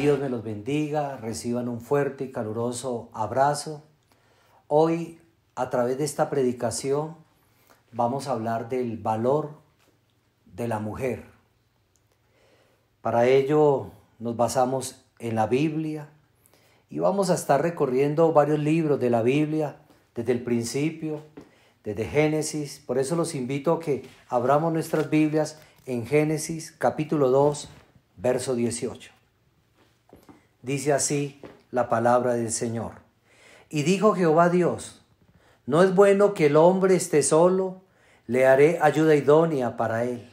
Dios me los bendiga, reciban un fuerte y caluroso abrazo. Hoy, a través de esta predicación, vamos a hablar del valor de la mujer. Para ello nos basamos en la Biblia y vamos a estar recorriendo varios libros de la Biblia desde el principio, desde Génesis. Por eso los invito a que abramos nuestras Biblias en Génesis capítulo 2, verso 18. Dice así la palabra del Señor. Y dijo Jehová Dios, no es bueno que el hombre esté solo, le haré ayuda idónea para él.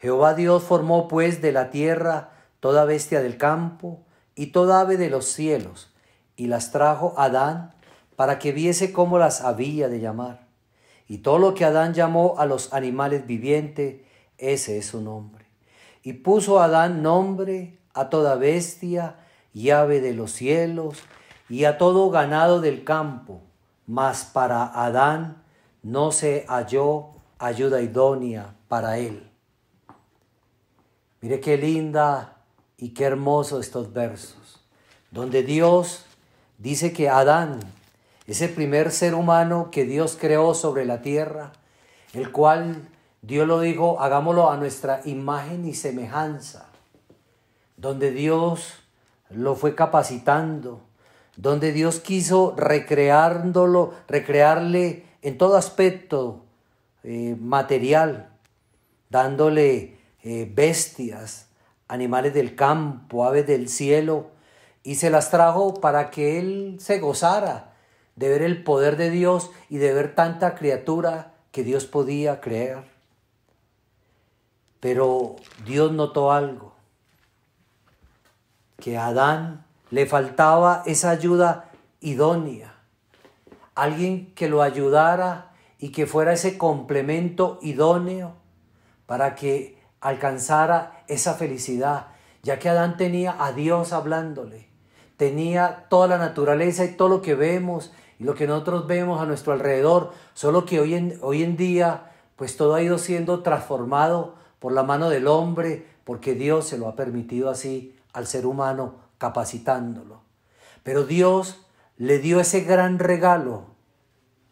Jehová Dios formó pues de la tierra toda bestia del campo y toda ave de los cielos, y las trajo Adán para que viese cómo las había de llamar. Y todo lo que Adán llamó a los animales vivientes, ese es su nombre. Y puso Adán nombre a toda bestia y ave de los cielos y a todo ganado del campo, mas para Adán no se halló ayuda idónea para él. Mire qué linda y qué hermoso estos versos, donde Dios dice que Adán, ese primer ser humano que Dios creó sobre la tierra, el cual Dios lo dijo, hagámoslo a nuestra imagen y semejanza, donde Dios lo fue capacitando, donde Dios quiso recreándolo, recrearle en todo aspecto eh, material, dándole eh, bestias, animales del campo, aves del cielo, y se las trajo para que él se gozara de ver el poder de Dios y de ver tanta criatura que Dios podía crear. Pero Dios notó algo que a Adán le faltaba esa ayuda idónea, alguien que lo ayudara y que fuera ese complemento idóneo para que alcanzara esa felicidad, ya que Adán tenía a Dios hablándole, tenía toda la naturaleza y todo lo que vemos y lo que nosotros vemos a nuestro alrededor, solo que hoy en, hoy en día pues todo ha ido siendo transformado por la mano del hombre, porque Dios se lo ha permitido así al ser humano capacitándolo. Pero Dios le dio ese gran regalo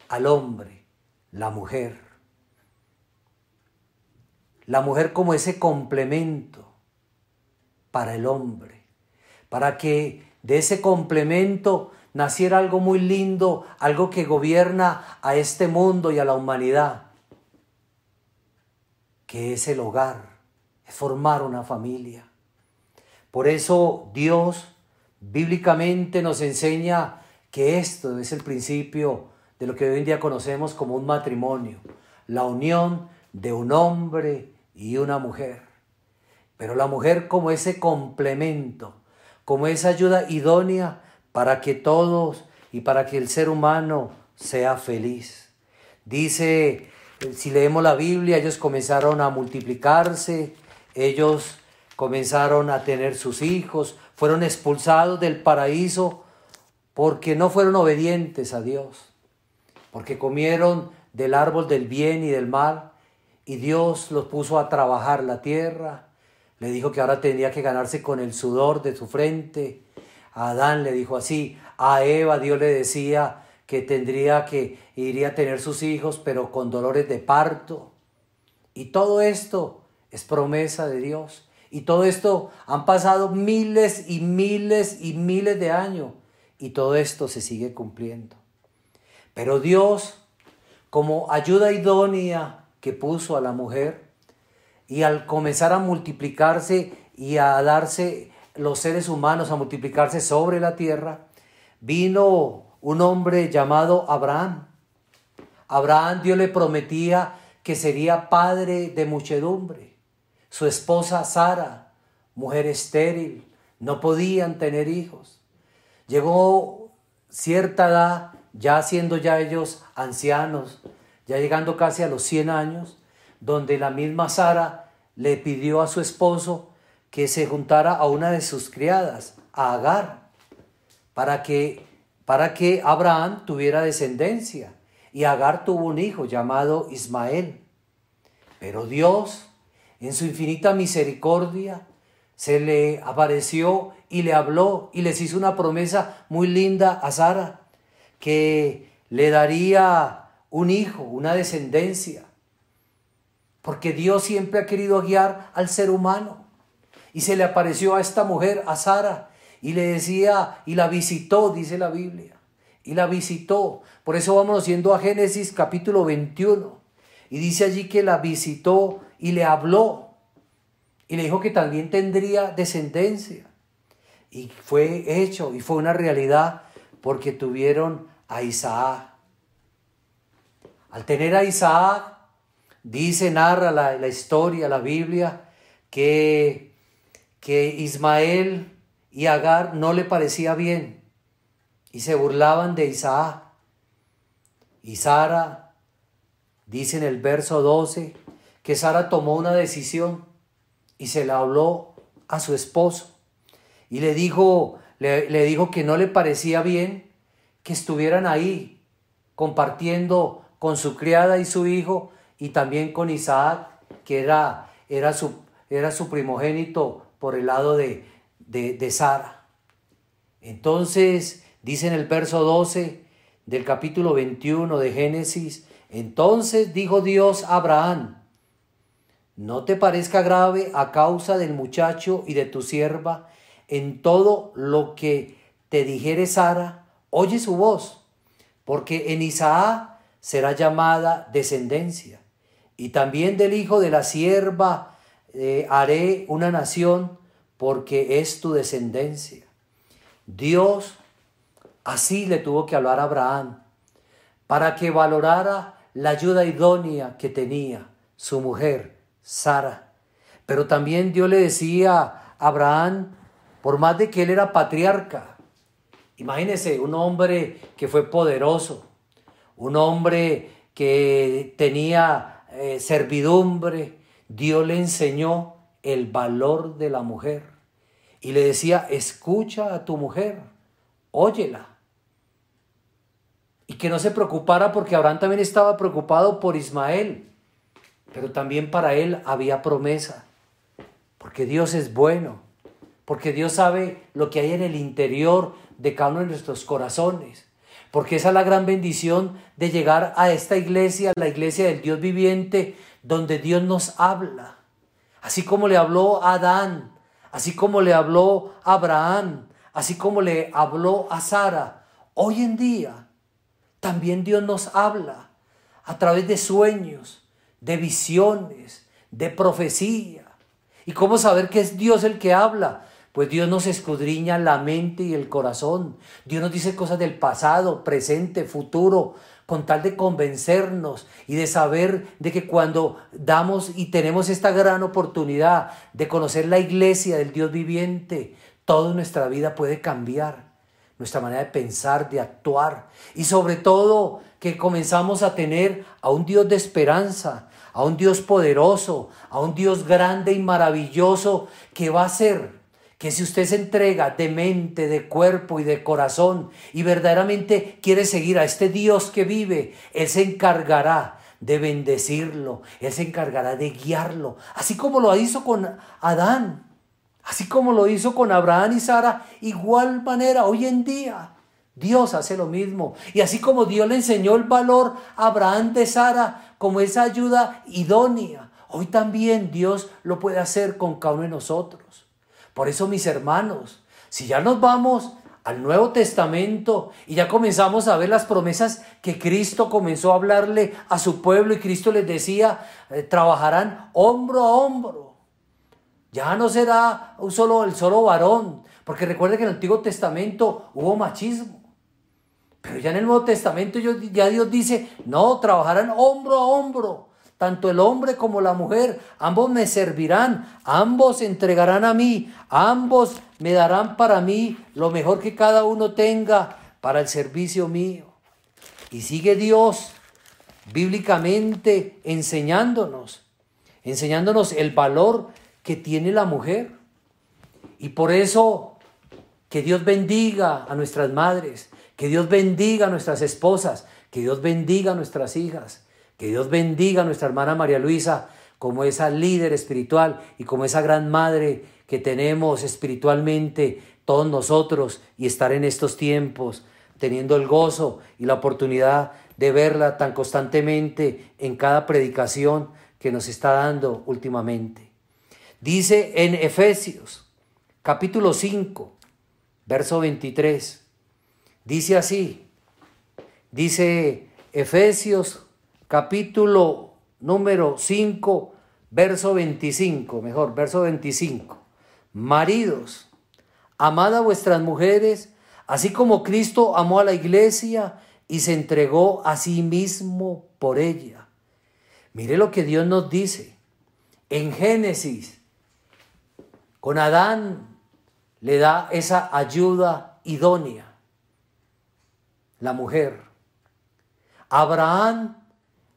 al hombre, la mujer. La mujer como ese complemento para el hombre, para que de ese complemento naciera algo muy lindo, algo que gobierna a este mundo y a la humanidad, que es el hogar, es formar una familia. Por eso Dios bíblicamente nos enseña que esto es el principio de lo que hoy en día conocemos como un matrimonio, la unión de un hombre y una mujer. Pero la mujer como ese complemento, como esa ayuda idónea para que todos y para que el ser humano sea feliz. Dice, si leemos la Biblia, ellos comenzaron a multiplicarse, ellos comenzaron a tener sus hijos, fueron expulsados del paraíso porque no fueron obedientes a Dios, porque comieron del árbol del bien y del mal, y Dios los puso a trabajar la tierra, le dijo que ahora tenía que ganarse con el sudor de su frente, a Adán le dijo así, a Eva Dios le decía que tendría que iría a tener sus hijos, pero con dolores de parto. Y todo esto es promesa de Dios. Y todo esto han pasado miles y miles y miles de años y todo esto se sigue cumpliendo. Pero Dios, como ayuda idónea que puso a la mujer, y al comenzar a multiplicarse y a darse los seres humanos a multiplicarse sobre la tierra, vino un hombre llamado Abraham. Abraham Dios le prometía que sería padre de muchedumbre su esposa Sara, mujer estéril, no podían tener hijos. Llegó cierta edad, ya siendo ya ellos ancianos, ya llegando casi a los 100 años, donde la misma Sara le pidió a su esposo que se juntara a una de sus criadas, a Agar, para que, para que Abraham tuviera descendencia. Y Agar tuvo un hijo llamado Ismael. Pero Dios en su infinita misericordia, se le apareció y le habló y les hizo una promesa muy linda a Sara, que le daría un hijo, una descendencia, porque Dios siempre ha querido guiar al ser humano. Y se le apareció a esta mujer, a Sara, y le decía, y la visitó, dice la Biblia, y la visitó. Por eso vamos yendo a Génesis capítulo 21, y dice allí que la visitó y le habló, y le dijo que también tendría descendencia. Y fue hecho, y fue una realidad, porque tuvieron a Isaac. Al tener a Isaac, dice, narra la, la historia, la Biblia, que, que Ismael y Agar no le parecía bien y se burlaban de Isaac. Y Sara, dice en el verso 12, que Sara tomó una decisión y se la habló a su esposo y le dijo, le, le dijo que no le parecía bien que estuvieran ahí compartiendo con su criada y su hijo y también con Isaac, que era, era, su, era su primogénito por el lado de, de, Sara. Entonces, dice en el verso 12 del capítulo 21 de Génesis, entonces dijo Dios a Abraham, no te parezca grave a causa del muchacho y de tu sierva en todo lo que te dijere Sara, oye su voz, porque en Isaac será llamada descendencia, y también del hijo de la sierva eh, haré una nación, porque es tu descendencia. Dios así le tuvo que hablar a Abraham para que valorara la ayuda idónea que tenía su mujer, Sara. Pero también Dios le decía a Abraham, por más de que él era patriarca, imagínese un hombre que fue poderoso, un hombre que tenía eh, servidumbre, Dios le enseñó el valor de la mujer y le decía, escucha a tu mujer, óyela. Y que no se preocupara porque Abraham también estaba preocupado por Ismael, pero también para él había promesa, porque Dios es bueno, porque Dios sabe lo que hay en el interior de cada uno de nuestros corazones, porque esa es la gran bendición de llegar a esta iglesia, la iglesia del Dios viviente, donde Dios nos habla, así como le habló a Adán, así como le habló a Abraham, así como le habló a Sara, hoy en día también Dios nos habla a través de sueños, de visiones, de profecía. ¿Y cómo saber que es Dios el que habla? Pues Dios nos escudriña la mente y el corazón. Dios nos dice cosas del pasado, presente, futuro, con tal de convencernos y de saber de que cuando damos y tenemos esta gran oportunidad de conocer la iglesia del Dios viviente, toda nuestra vida puede cambiar, nuestra manera de pensar, de actuar y sobre todo que comenzamos a tener a un Dios de esperanza, a un Dios poderoso, a un Dios grande y maravilloso que va a ser que si usted se entrega de mente, de cuerpo y de corazón y verdaderamente quiere seguir a este Dios que vive, Él se encargará de bendecirlo, Él se encargará de guiarlo, así como lo hizo con Adán, así como lo hizo con Abraham y Sara, igual manera hoy en día. Dios hace lo mismo. Y así como Dios le enseñó el valor a Abraham de Sara como esa ayuda idónea, hoy también Dios lo puede hacer con cada uno de nosotros. Por eso, mis hermanos, si ya nos vamos al Nuevo Testamento y ya comenzamos a ver las promesas que Cristo comenzó a hablarle a su pueblo y Cristo les decía, eh, trabajarán hombro a hombro. Ya no será un solo, el solo varón, porque recuerde que en el Antiguo Testamento hubo machismo. Pero ya en el Nuevo Testamento ya Dios dice, no, trabajarán hombro a hombro tanto el hombre como la mujer, ambos me servirán, ambos entregarán a mí, ambos me darán para mí lo mejor que cada uno tenga para el servicio mío. Y sigue Dios bíblicamente enseñándonos, enseñándonos el valor que tiene la mujer. Y por eso que Dios bendiga a nuestras madres, que Dios bendiga a nuestras esposas, que Dios bendiga a nuestras hijas, que Dios bendiga a nuestra hermana María Luisa como esa líder espiritual y como esa gran madre que tenemos espiritualmente todos nosotros y estar en estos tiempos teniendo el gozo y la oportunidad de verla tan constantemente en cada predicación que nos está dando últimamente. Dice en Efesios capítulo 5, verso 23, dice así, dice Efesios capítulo número 5, verso 25, mejor, verso 25. Maridos, amad a vuestras mujeres, así como Cristo amó a la iglesia y se entregó a sí mismo por ella. Mire lo que Dios nos dice. En Génesis, con Adán le da esa ayuda idónea, la mujer. Abraham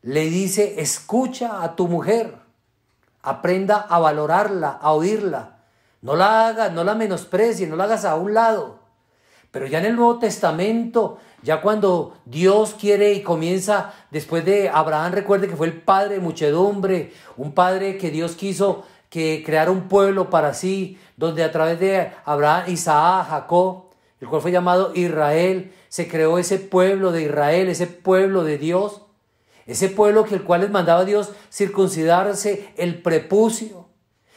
le dice, escucha a tu mujer, aprenda a valorarla, a oírla. No la hagas, no la menosprecies, no la hagas a un lado. Pero ya en el Nuevo Testamento, ya cuando Dios quiere y comienza, después de Abraham, recuerde que fue el padre de muchedumbre, un padre que Dios quiso que creara un pueblo para sí, donde a través de Abraham, Isaac, Jacob, el cual fue llamado Israel, se creó ese pueblo de Israel, ese pueblo de Dios. Ese pueblo que el cual les mandaba Dios circuncidarse el prepucio.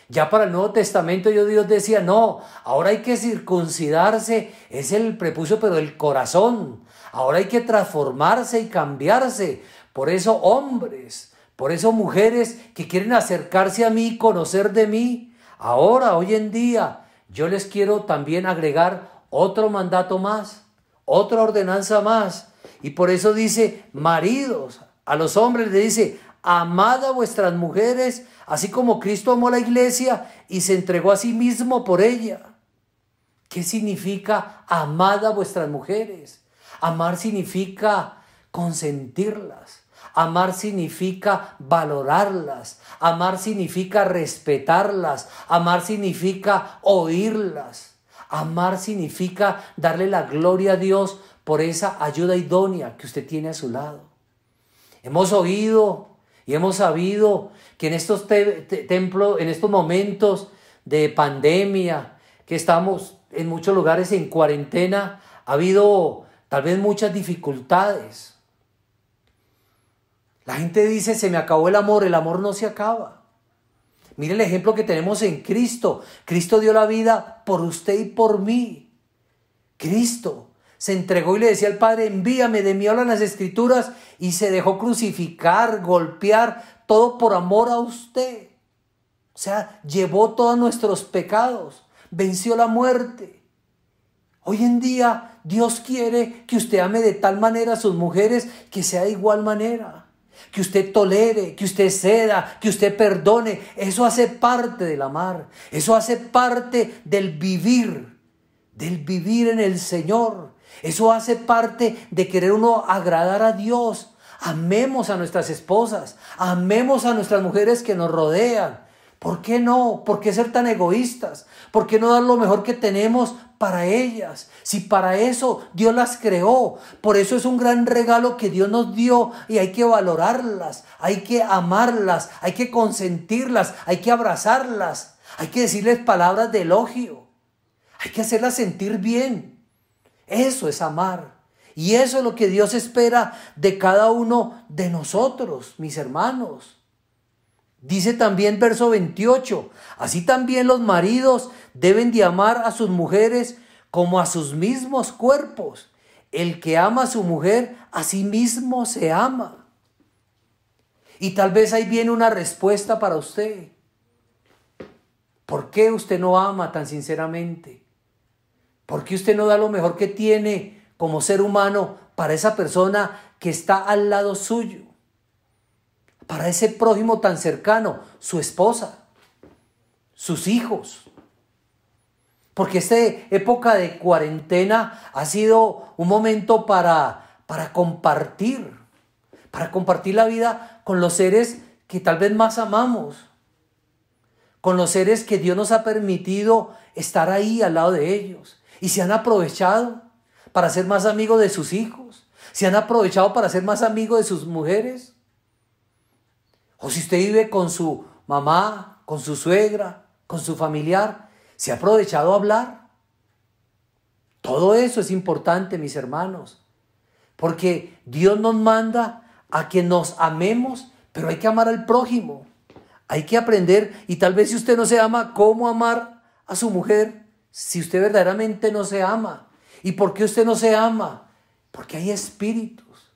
Ya para el Nuevo Testamento Dios decía, no, ahora hay que circuncidarse, es el prepucio, pero el corazón. Ahora hay que transformarse y cambiarse. Por eso hombres, por eso mujeres que quieren acercarse a mí, conocer de mí, ahora, hoy en día, yo les quiero también agregar otro mandato más, otra ordenanza más. Y por eso dice, maridos, a los hombres le dice, amad a vuestras mujeres, así como Cristo amó a la iglesia y se entregó a sí mismo por ella. ¿Qué significa amad a vuestras mujeres? Amar significa consentirlas. Amar significa valorarlas. Amar significa respetarlas. Amar significa oírlas. Amar significa darle la gloria a Dios por esa ayuda idónea que usted tiene a su lado. Hemos oído y hemos sabido que en estos templos, en estos momentos de pandemia, que estamos en muchos lugares en cuarentena, ha habido tal vez muchas dificultades. La gente dice, se me acabó el amor, el amor no se acaba. Mire el ejemplo que tenemos en Cristo. Cristo dio la vida por usted y por mí. Cristo se entregó y le decía al Padre, envíame, de mí hablan las escrituras, y se dejó crucificar, golpear, todo por amor a usted. O sea, llevó todos nuestros pecados, venció la muerte. Hoy en día Dios quiere que usted ame de tal manera a sus mujeres que sea de igual manera. Que usted tolere, que usted ceda, que usted perdone. Eso hace parte del amar. Eso hace parte del vivir, del vivir en el Señor. Eso hace parte de querer uno agradar a Dios. Amemos a nuestras esposas, amemos a nuestras mujeres que nos rodean. ¿Por qué no? ¿Por qué ser tan egoístas? ¿Por qué no dar lo mejor que tenemos para ellas? Si para eso Dios las creó, por eso es un gran regalo que Dios nos dio y hay que valorarlas, hay que amarlas, hay que consentirlas, hay que abrazarlas, hay que decirles palabras de elogio, hay que hacerlas sentir bien. Eso es amar. Y eso es lo que Dios espera de cada uno de nosotros, mis hermanos. Dice también verso 28, así también los maridos deben de amar a sus mujeres como a sus mismos cuerpos. El que ama a su mujer, a sí mismo se ama. Y tal vez ahí viene una respuesta para usted. ¿Por qué usted no ama tan sinceramente? ¿Por qué usted no da lo mejor que tiene como ser humano para esa persona que está al lado suyo? Para ese prójimo tan cercano, su esposa, sus hijos. Porque esta época de cuarentena ha sido un momento para, para compartir, para compartir la vida con los seres que tal vez más amamos, con los seres que Dios nos ha permitido estar ahí al lado de ellos. Y se han aprovechado para ser más amigos de sus hijos. Se han aprovechado para ser más amigos de sus mujeres. O si usted vive con su mamá, con su suegra, con su familiar, ¿Se ha aprovechado a hablar? Todo eso es importante, mis hermanos, porque Dios nos manda a que nos amemos, pero hay que amar al prójimo. Hay que aprender, y tal vez si usted no se ama, ¿cómo amar a su mujer si usted verdaderamente no se ama? ¿Y por qué usted no se ama? Porque hay espíritus,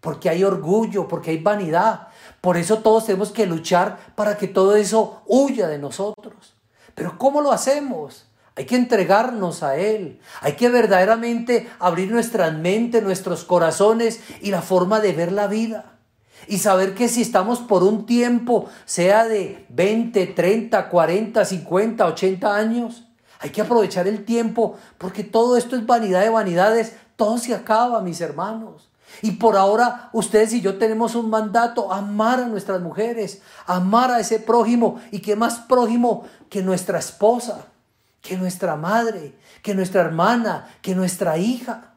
porque hay orgullo, porque hay vanidad. Por eso todos tenemos que luchar para que todo eso huya de nosotros. Pero ¿cómo lo hacemos? Hay que entregarnos a Él. Hay que verdaderamente abrir nuestras mentes, nuestros corazones y la forma de ver la vida. Y saber que si estamos por un tiempo, sea de 20, 30, 40, 50, 80 años, hay que aprovechar el tiempo porque todo esto es vanidad de vanidades. Todo se acaba, mis hermanos. Y por ahora ustedes y yo tenemos un mandato, amar a nuestras mujeres, amar a ese prójimo. ¿Y qué más prójimo que nuestra esposa, que nuestra madre, que nuestra hermana, que nuestra hija?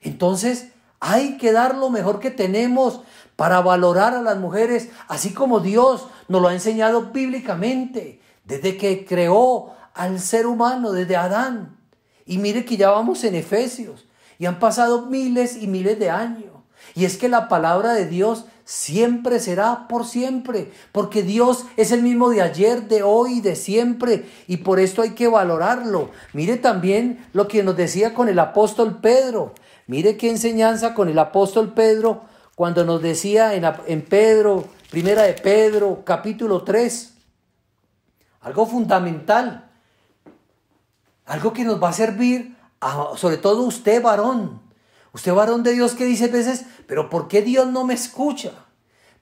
Entonces hay que dar lo mejor que tenemos para valorar a las mujeres, así como Dios nos lo ha enseñado bíblicamente, desde que creó al ser humano, desde Adán. Y mire que ya vamos en Efesios, y han pasado miles y miles de años. Y es que la palabra de Dios siempre será por siempre, porque Dios es el mismo de ayer, de hoy de siempre, y por esto hay que valorarlo. Mire también lo que nos decía con el apóstol Pedro. Mire qué enseñanza con el apóstol Pedro cuando nos decía en, Pedro, primera de Pedro, capítulo 3, algo fundamental, algo que nos va a servir, sobre todo usted varón, usted varón de Dios que dice a veces, pero ¿por qué Dios no me escucha?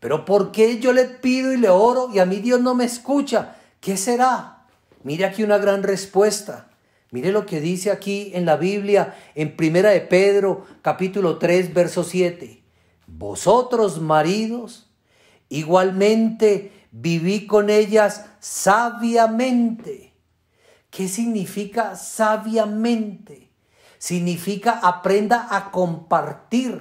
Pero ¿por qué yo le pido y le oro y a mí Dios no me escucha? ¿Qué será? Mire aquí una gran respuesta. Mire lo que dice aquí en la Biblia, en Primera de Pedro, capítulo 3, verso 7. Vosotros, maridos, igualmente viví con ellas sabiamente. ¿Qué significa sabiamente? Significa aprenda a compartir,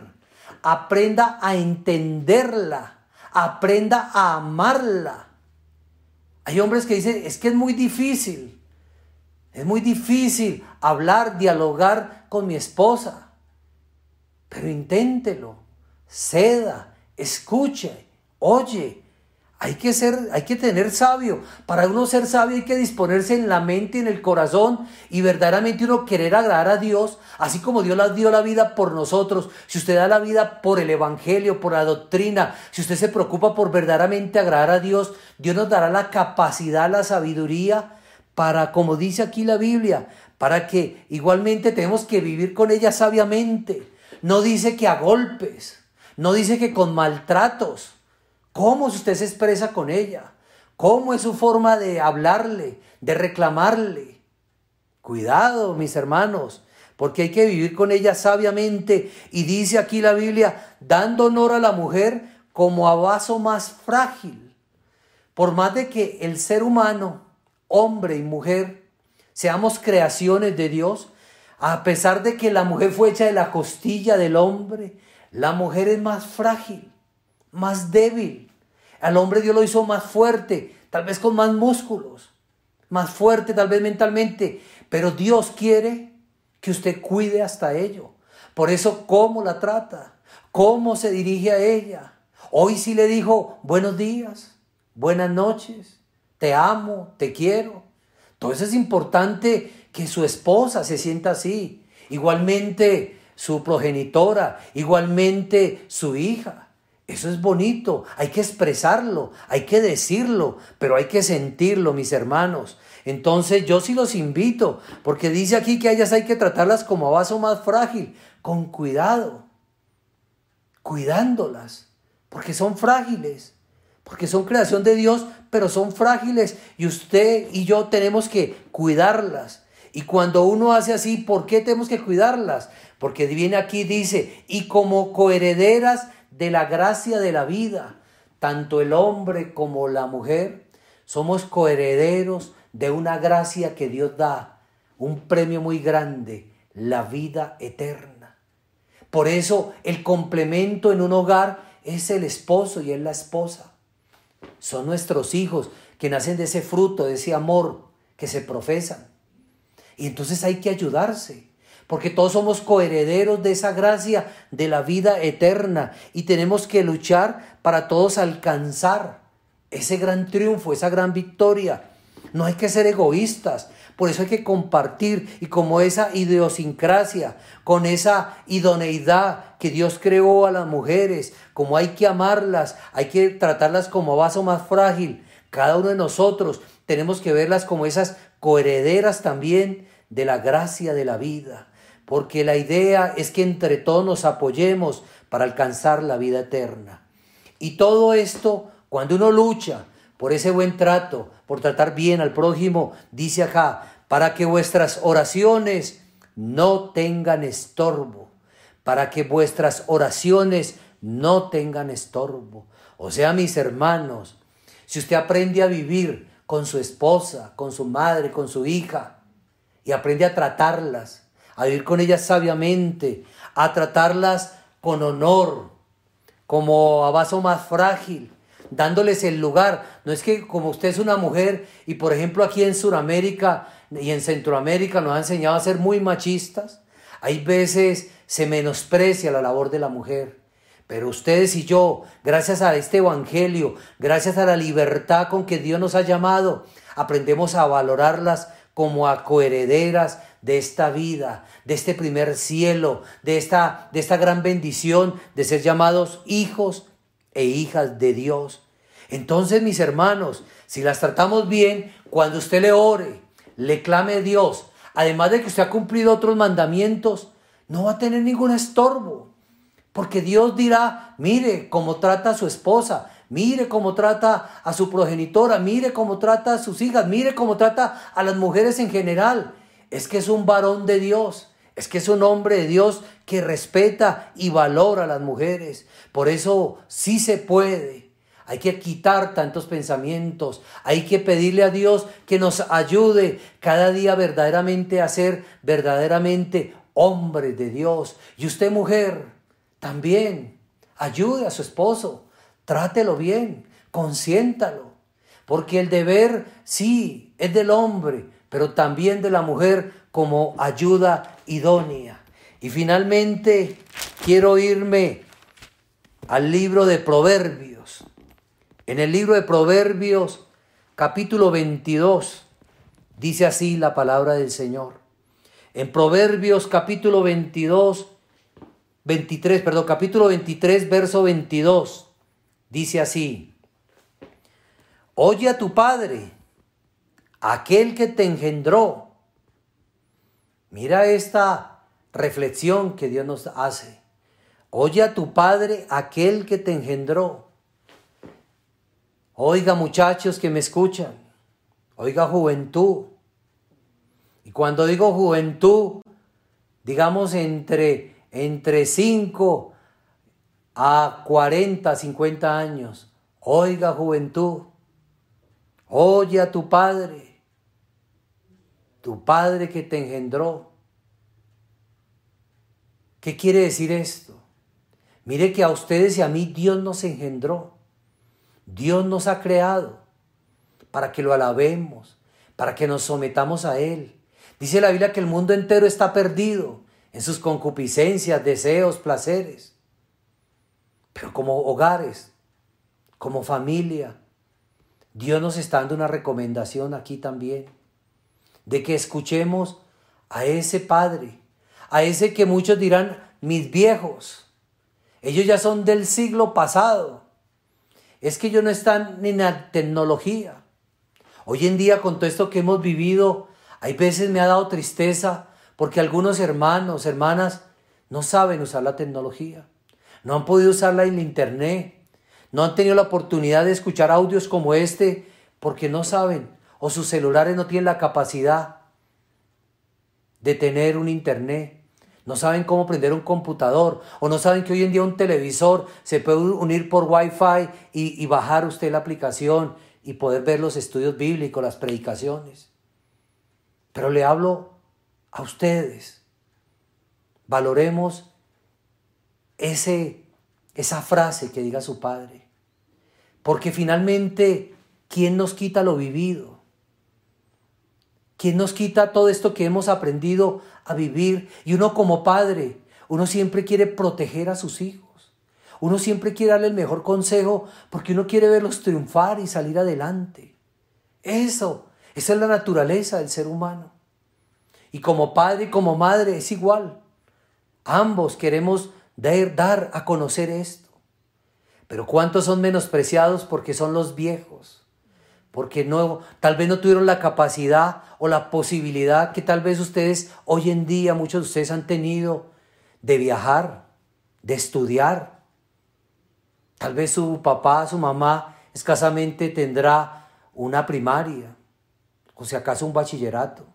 aprenda a entenderla, aprenda a amarla. Hay hombres que dicen, es que es muy difícil, es muy difícil hablar, dialogar con mi esposa, pero inténtelo ceda, escuche, oye. Hay que ser, hay que tener sabio. Para uno ser sabio hay que disponerse en la mente en el corazón y verdaderamente uno querer agradar a Dios, así como Dios dio la vida por nosotros. Si usted da la vida por el evangelio, por la doctrina, si usted se preocupa por verdaderamente agradar a Dios, Dios nos dará la capacidad, la sabiduría para, como dice aquí la Biblia, para que igualmente tenemos que vivir con ella sabiamente. No dice que a golpes. No dice que con maltratos. ¿Cómo usted se expresa con ella? ¿Cómo es su forma de hablarle, de reclamarle? Cuidado, mis hermanos, porque hay que vivir con ella sabiamente. Y dice aquí la Biblia, dando honor a la mujer como a vaso más frágil. Por más de que el ser humano, hombre y mujer, seamos creaciones de Dios, a pesar de que la mujer fue hecha de la costilla del hombre, la mujer es más frágil, más débil. Al hombre Dios lo hizo más fuerte, tal vez con más músculos, más fuerte tal vez mentalmente, pero Dios quiere que usted cuide hasta ello. Por eso, ¿cómo la trata? ¿Cómo se dirige a ella? Hoy sí le dijo buenos días, buenas noches, te amo, te quiero. Entonces es importante que su esposa se sienta así. Igualmente, su progenitora, igualmente su hija. Eso es bonito, hay que expresarlo, hay que decirlo, pero hay que sentirlo, mis hermanos. Entonces yo sí los invito, porque dice aquí que ellas hay que tratarlas como a vaso más frágil, con cuidado, cuidándolas, porque son frágiles, porque son creación de Dios, pero son frágiles y usted y yo tenemos que cuidarlas. Y cuando uno hace así, ¿por qué tenemos que cuidarlas? Porque viene aquí, dice, y como coherederas de la gracia de la vida, tanto el hombre como la mujer, somos coherederos de una gracia que Dios da, un premio muy grande, la vida eterna. Por eso el complemento en un hogar es el esposo y es la esposa. Son nuestros hijos que nacen de ese fruto, de ese amor que se profesan. Y entonces hay que ayudarse, porque todos somos coherederos de esa gracia de la vida eterna y tenemos que luchar para todos alcanzar ese gran triunfo, esa gran victoria. No hay que ser egoístas, por eso hay que compartir y como esa idiosincrasia, con esa idoneidad que Dios creó a las mujeres, como hay que amarlas, hay que tratarlas como vaso más frágil. Cada uno de nosotros tenemos que verlas como esas coherederas también de la gracia de la vida, porque la idea es que entre todos nos apoyemos para alcanzar la vida eterna. Y todo esto, cuando uno lucha por ese buen trato, por tratar bien al prójimo, dice acá, para que vuestras oraciones no tengan estorbo, para que vuestras oraciones no tengan estorbo. O sea, mis hermanos, si usted aprende a vivir con su esposa, con su madre, con su hija, y aprende a tratarlas, a vivir con ellas sabiamente, a tratarlas con honor, como a vaso más frágil, dándoles el lugar. No es que como usted es una mujer y por ejemplo aquí en Sudamérica y en Centroamérica nos ha enseñado a ser muy machistas, hay veces se menosprecia la labor de la mujer. Pero ustedes y yo, gracias a este Evangelio, gracias a la libertad con que Dios nos ha llamado, aprendemos a valorarlas como a coherederas de esta vida, de este primer cielo, de esta, de esta gran bendición de ser llamados hijos e hijas de Dios. Entonces, mis hermanos, si las tratamos bien, cuando usted le ore, le clame a Dios, además de que usted ha cumplido otros mandamientos, no va a tener ningún estorbo. Porque Dios dirá, mire cómo trata a su esposa, mire cómo trata a su progenitora, mire cómo trata a sus hijas, mire cómo trata a las mujeres en general. Es que es un varón de Dios, es que es un hombre de Dios que respeta y valora a las mujeres. Por eso sí se puede hay que quitar tantos pensamientos. Hay que pedirle a Dios que nos ayude cada día verdaderamente a ser verdaderamente hombre de Dios. Y usted mujer, también ayude a su esposo. Trátelo bien, consiéntalo. Porque el deber sí es del hombre, pero también de la mujer como ayuda idónea. Y finalmente quiero irme al libro de Proverbios en el libro de Proverbios, capítulo 22, dice así la palabra del Señor. En Proverbios, capítulo 22, 23, perdón, capítulo 23, verso 22, dice así. Oye a tu padre, aquel que te engendró. Mira esta reflexión que Dios nos hace. Oye a tu padre, aquel que te engendró. Oiga muchachos que me escuchan, oiga juventud. Y cuando digo juventud, digamos entre, entre 5 a 40, 50 años. Oiga juventud, oye a tu padre, tu padre que te engendró. ¿Qué quiere decir esto? Mire que a ustedes y a mí Dios nos engendró. Dios nos ha creado para que lo alabemos, para que nos sometamos a Él. Dice la Biblia que el mundo entero está perdido en sus concupiscencias, deseos, placeres. Pero como hogares, como familia, Dios nos está dando una recomendación aquí también, de que escuchemos a ese Padre, a ese que muchos dirán, mis viejos. Ellos ya son del siglo pasado es que ellos no están en la tecnología. Hoy en día con todo esto que hemos vivido, hay veces me ha dado tristeza porque algunos hermanos, hermanas, no saben usar la tecnología. No han podido usarla en internet. No han tenido la oportunidad de escuchar audios como este porque no saben o sus celulares no tienen la capacidad de tener un internet no saben cómo prender un computador o no saben que hoy en día un televisor se puede unir por Wi-Fi y, y bajar usted la aplicación y poder ver los estudios bíblicos, las predicaciones. Pero le hablo a ustedes. Valoremos ese, esa frase que diga su padre. Porque finalmente, ¿quién nos quita lo vivido? ¿Quién nos quita todo esto que hemos aprendido a vivir? Y uno como padre, uno siempre quiere proteger a sus hijos. Uno siempre quiere darle el mejor consejo porque uno quiere verlos triunfar y salir adelante. Eso, esa es la naturaleza del ser humano. Y como padre y como madre es igual. Ambos queremos dar, dar a conocer esto. Pero ¿cuántos son menospreciados porque son los viejos? Porque no, tal vez no tuvieron la capacidad o la posibilidad que tal vez ustedes hoy en día, muchos de ustedes han tenido de viajar, de estudiar. Tal vez su papá, su mamá escasamente tendrá una primaria, o si acaso un bachillerato.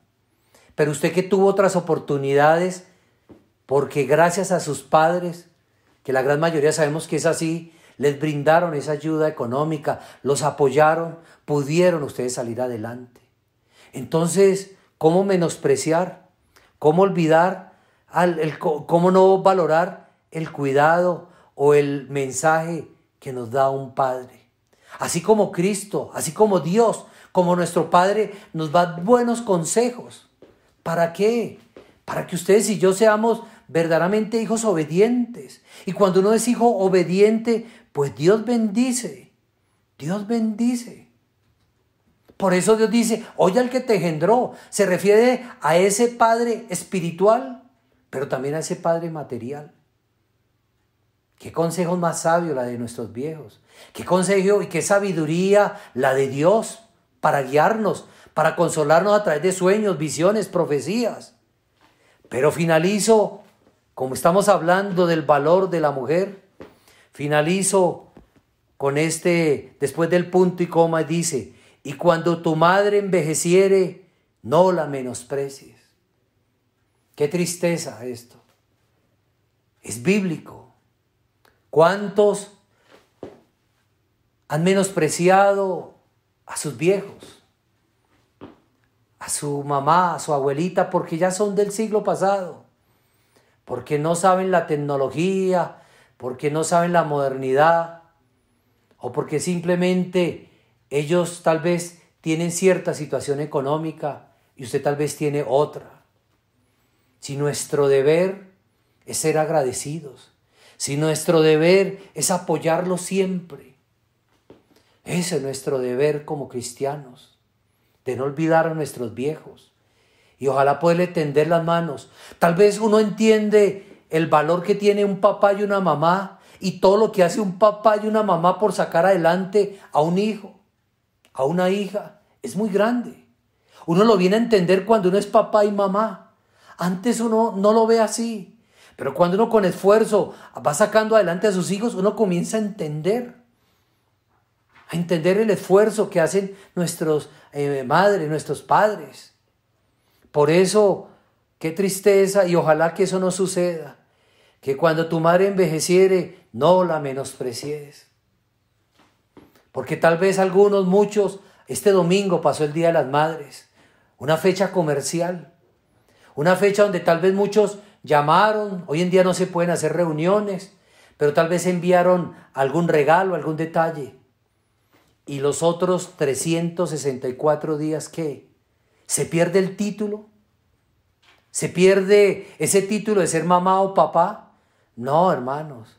Pero usted que tuvo otras oportunidades, porque gracias a sus padres, que la gran mayoría sabemos que es así, les brindaron esa ayuda económica, los apoyaron, pudieron ustedes salir adelante. Entonces, ¿cómo menospreciar? ¿Cómo olvidar? el, ¿Cómo no valorar el cuidado o el mensaje que nos da un Padre? Así como Cristo, así como Dios, como nuestro Padre nos da buenos consejos. ¿Para qué? Para que ustedes y yo seamos verdaderamente hijos obedientes. Y cuando uno es hijo obediente, pues Dios bendice. Dios bendice. Por eso Dios dice, oye al que te engendró. Se refiere a ese Padre espiritual, pero también a ese Padre material. Qué consejo más sabio la de nuestros viejos. Qué consejo y qué sabiduría la de Dios para guiarnos, para consolarnos a través de sueños, visiones, profecías. Pero finalizo, como estamos hablando del valor de la mujer, Finalizo con este, después del punto y coma, dice, y cuando tu madre envejeciere, no la menosprecies. Qué tristeza esto. Es bíblico. ¿Cuántos han menospreciado a sus viejos? A su mamá, a su abuelita, porque ya son del siglo pasado. Porque no saben la tecnología, porque no saben la modernidad o porque simplemente ellos tal vez tienen cierta situación económica y usted tal vez tiene otra. Si nuestro deber es ser agradecidos, si nuestro deber es apoyarlos siempre, ese es nuestro deber como cristianos, de no olvidar a nuestros viejos y ojalá poderle tender las manos. Tal vez uno entiende el valor que tiene un papá y una mamá y todo lo que hace un papá y una mamá por sacar adelante a un hijo, a una hija, es muy grande. Uno lo viene a entender cuando uno es papá y mamá. Antes uno no lo ve así. Pero cuando uno con esfuerzo va sacando adelante a sus hijos, uno comienza a entender. A entender el esfuerzo que hacen nuestros eh, madres, nuestros padres. Por eso, qué tristeza y ojalá que eso no suceda que cuando tu madre envejeciere, no la menosprecies. Porque tal vez algunos, muchos, este domingo pasó el Día de las Madres, una fecha comercial, una fecha donde tal vez muchos llamaron, hoy en día no se pueden hacer reuniones, pero tal vez enviaron algún regalo, algún detalle. Y los otros 364 días, ¿qué? ¿Se pierde el título? ¿Se pierde ese título de ser mamá o papá? No, hermanos.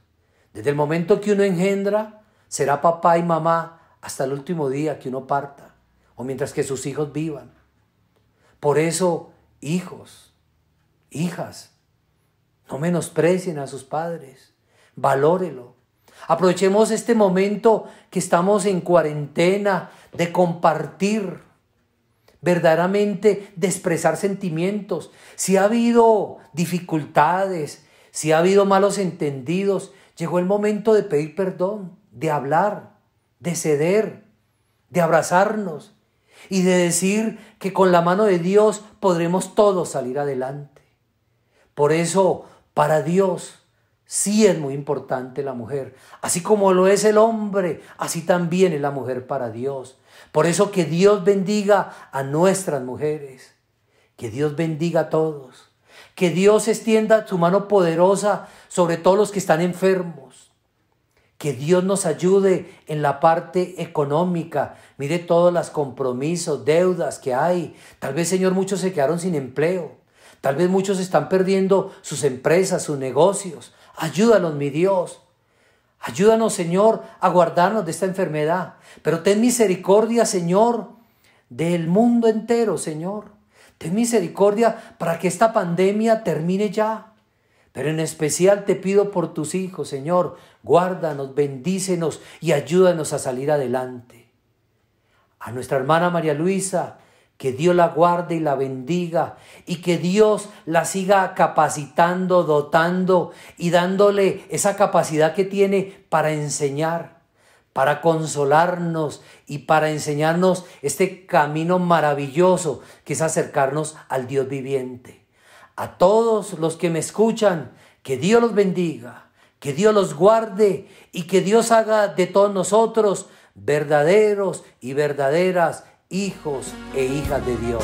Desde el momento que uno engendra, será papá y mamá hasta el último día que uno parta, o mientras que sus hijos vivan. Por eso, hijos, hijas, no menosprecien a sus padres, valórelo. Aprovechemos este momento que estamos en cuarentena de compartir, verdaderamente de expresar sentimientos. Si ha habido dificultades, si ha habido malos entendidos, llegó el momento de pedir perdón, de hablar, de ceder, de abrazarnos y de decir que con la mano de Dios podremos todos salir adelante. Por eso, para Dios, sí es muy importante la mujer. Así como lo es el hombre, así también es la mujer para Dios. Por eso que Dios bendiga a nuestras mujeres. Que Dios bendiga a todos. Que Dios extienda su mano poderosa sobre todos los que están enfermos. que Dios nos ayude en la parte económica. Mire todos los compromisos, deudas que hay. Tal vez, Señor, muchos se quedaron sin empleo. Tal vez muchos están perdiendo sus empresas, sus negocios. Ayúdanos, mi Dios. Ayúdanos, Señor, a guardarnos de esta enfermedad. Pero ten misericordia, Señor, del mundo entero, Señor. Ten misericordia para que esta pandemia termine ya. Pero en especial te pido por tus hijos, Señor, guárdanos, bendícenos y ayúdanos a salir adelante. A nuestra hermana María Luisa, que Dios la guarde y la bendiga y que Dios la siga capacitando, dotando y dándole esa capacidad que tiene para enseñar, para consolarnos y para enseñarnos este camino maravilloso que es acercarnos al Dios viviente a todos los que me escuchan, que Dios los bendiga, que Dios los guarde y que Dios haga de todos nosotros verdaderos y verdaderas hijos e hijas de Dios.